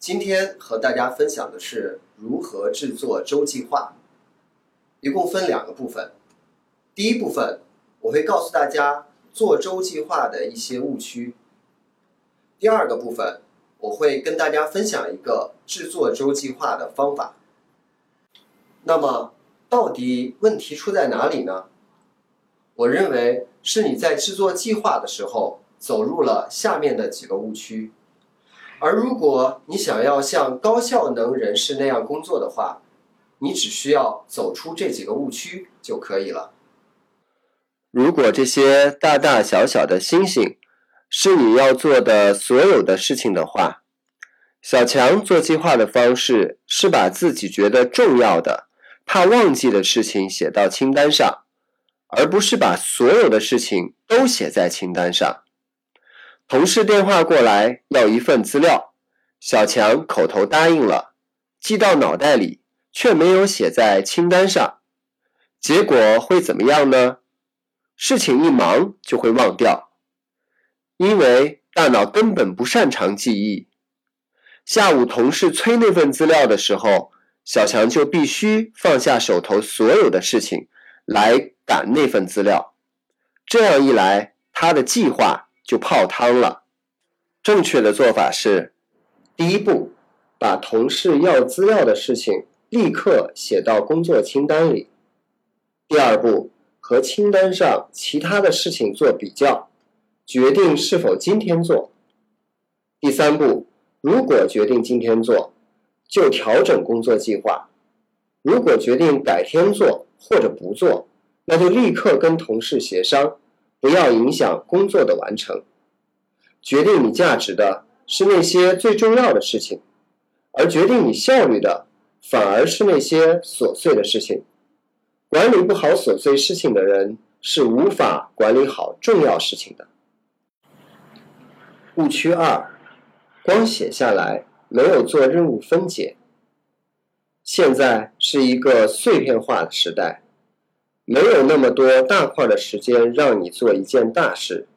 今天和大家分享的是如何制作周计划，一共分两个部分。第一部分我会告诉大家做周计划的一些误区。第二个部分我会跟大家分享一个制作周计划的方法。那么，到底问题出在哪里呢？我认为是你在制作计划的时候走入了下面的几个误区。而如果你想要像高效能人士那样工作的话，你只需要走出这几个误区就可以了。如果这些大大小小的星星是你要做的所有的事情的话，小强做计划的方式是把自己觉得重要的、怕忘记的事情写到清单上，而不是把所有的事情都写在清单上。同事电话过来要一份资料，小强口头答应了，记到脑袋里，却没有写在清单上。结果会怎么样呢？事情一忙就会忘掉，因为大脑根本不擅长记忆。下午同事催那份资料的时候，小强就必须放下手头所有的事情来赶那份资料。这样一来，他的计划。就泡汤了。正确的做法是：第一步，把同事要资料的事情立刻写到工作清单里；第二步，和清单上其他的事情做比较，决定是否今天做；第三步，如果决定今天做，就调整工作计划；如果决定改天做或者不做，那就立刻跟同事协商。不要影响工作的完成。决定你价值的是那些最重要的事情，而决定你效率的反而是那些琐碎的事情。管理不好琐碎事情的人是无法管理好重要事情的。误区二：光写下来，没有做任务分解。现在是一个碎片化的时代。没有那么多大块的时间让你做一件大事。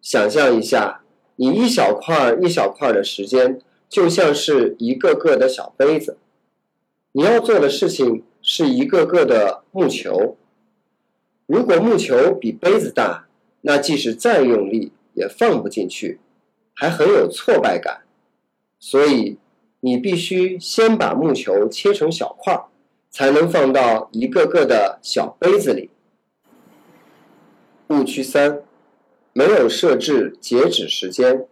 想象一下，你一小块一小块的时间，就像是一个个的小杯子。你要做的事情是一个个的木球。如果木球比杯子大，那即使再用力也放不进去，还很有挫败感。所以，你必须先把木球切成小块。才能放到一个个的小杯子里。误区三，没有设置截止时间。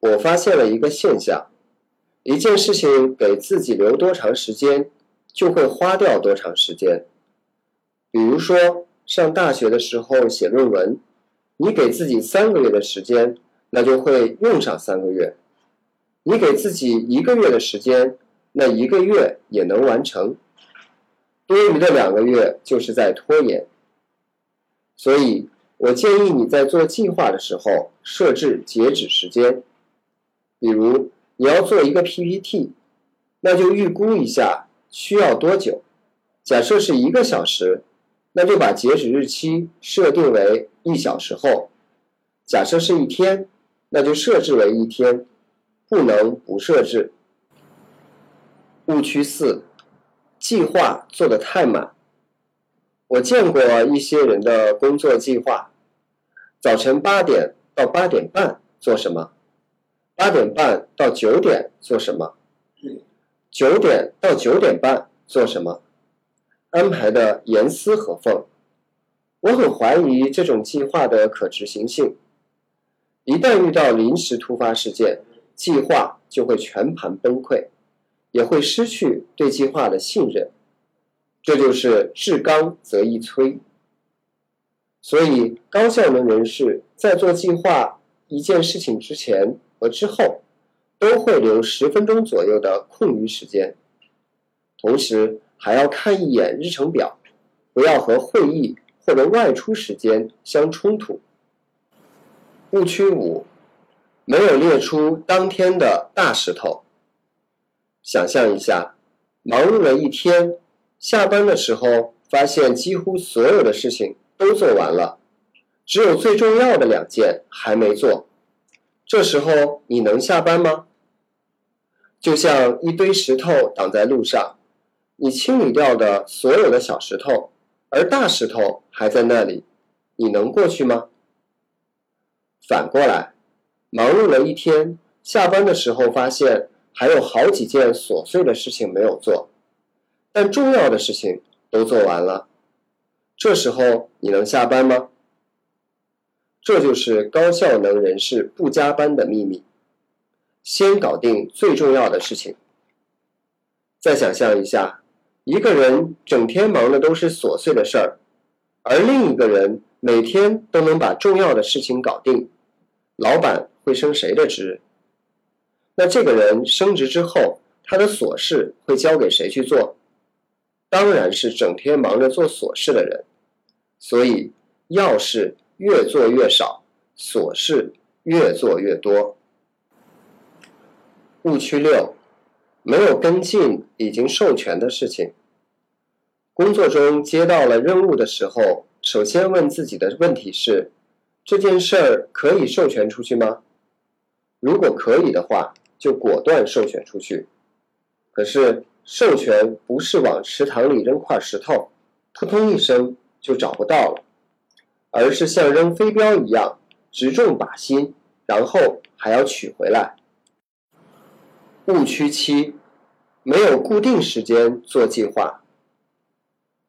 我发现了一个现象：一件事情给自己留多长时间，就会花掉多长时间。比如说，上大学的时候写论文，你给自己三个月的时间，那就会用上三个月；你给自己一个月的时间，那一个月也能完成。多余的两个月就是在拖延，所以我建议你在做计划的时候设置截止时间。比如你要做一个 PPT，那就预估一下需要多久。假设是一个小时，那就把截止日期设定为一小时后。假设是一天，那就设置为一天，不能不设置。误区四。计划做得太满。我见过一些人的工作计划：早晨八点到八点半做什么？八点半到九点做什么？九点到九点半做什么？安排的严丝合缝。我很怀疑这种计划的可执行性。一旦遇到临时突发事件，计划就会全盘崩溃。也会失去对计划的信任，这就是至刚则易摧。所以，高效能人士在做计划一件事情之前和之后，都会留十分钟左右的空余时间，同时还要看一眼日程表，不要和会议或者外出时间相冲突。误区五，没有列出当天的大石头。想象一下，忙碌了一天，下班的时候发现几乎所有的事情都做完了，只有最重要的两件还没做。这时候你能下班吗？就像一堆石头挡在路上，你清理掉的所有的小石头，而大石头还在那里，你能过去吗？反过来，忙碌了一天，下班的时候发现还有好几件琐碎的事情没有做，但重要的事情都做完了，这时候你能下班吗？这就是高效能人士不加班的秘密：先搞定最重要的事情。再想象一下，一个人整天忙的都是琐碎的事儿，而另一个人每天都能把重要的事情搞定，老板会升谁的职？那这个人升职之后，他的琐事会交给谁去做？当然是整天忙着做琐事的人。所以，要事。越做越少，琐事越做越多。误区六：没有跟进已经授权的事情。工作中接到了任务的时候，首先问自己的问题是：这件事儿可以授权出去吗？如果可以的话，就果断授权出去。可是，授权不是往池塘里扔块石头，扑通一声就找不到了。而是像扔飞镖一样直中靶心，然后还要取回来。误区七：没有固定时间做计划。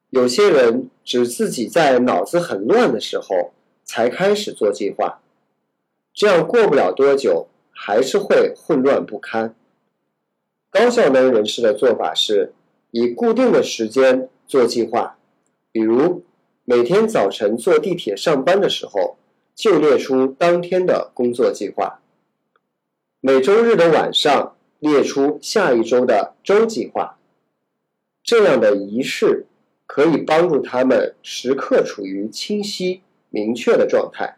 有些人只自己在脑子很乱的时候才开始做计划，这样过不了多久还是会混乱不堪。高效能人士的做法是以固定的时间做计划，比如。每天早晨坐地铁上班的时候，就列出当天的工作计划；每周日的晚上列出下一周的周计划。这样的仪式可以帮助他们时刻处于清晰明确的状态。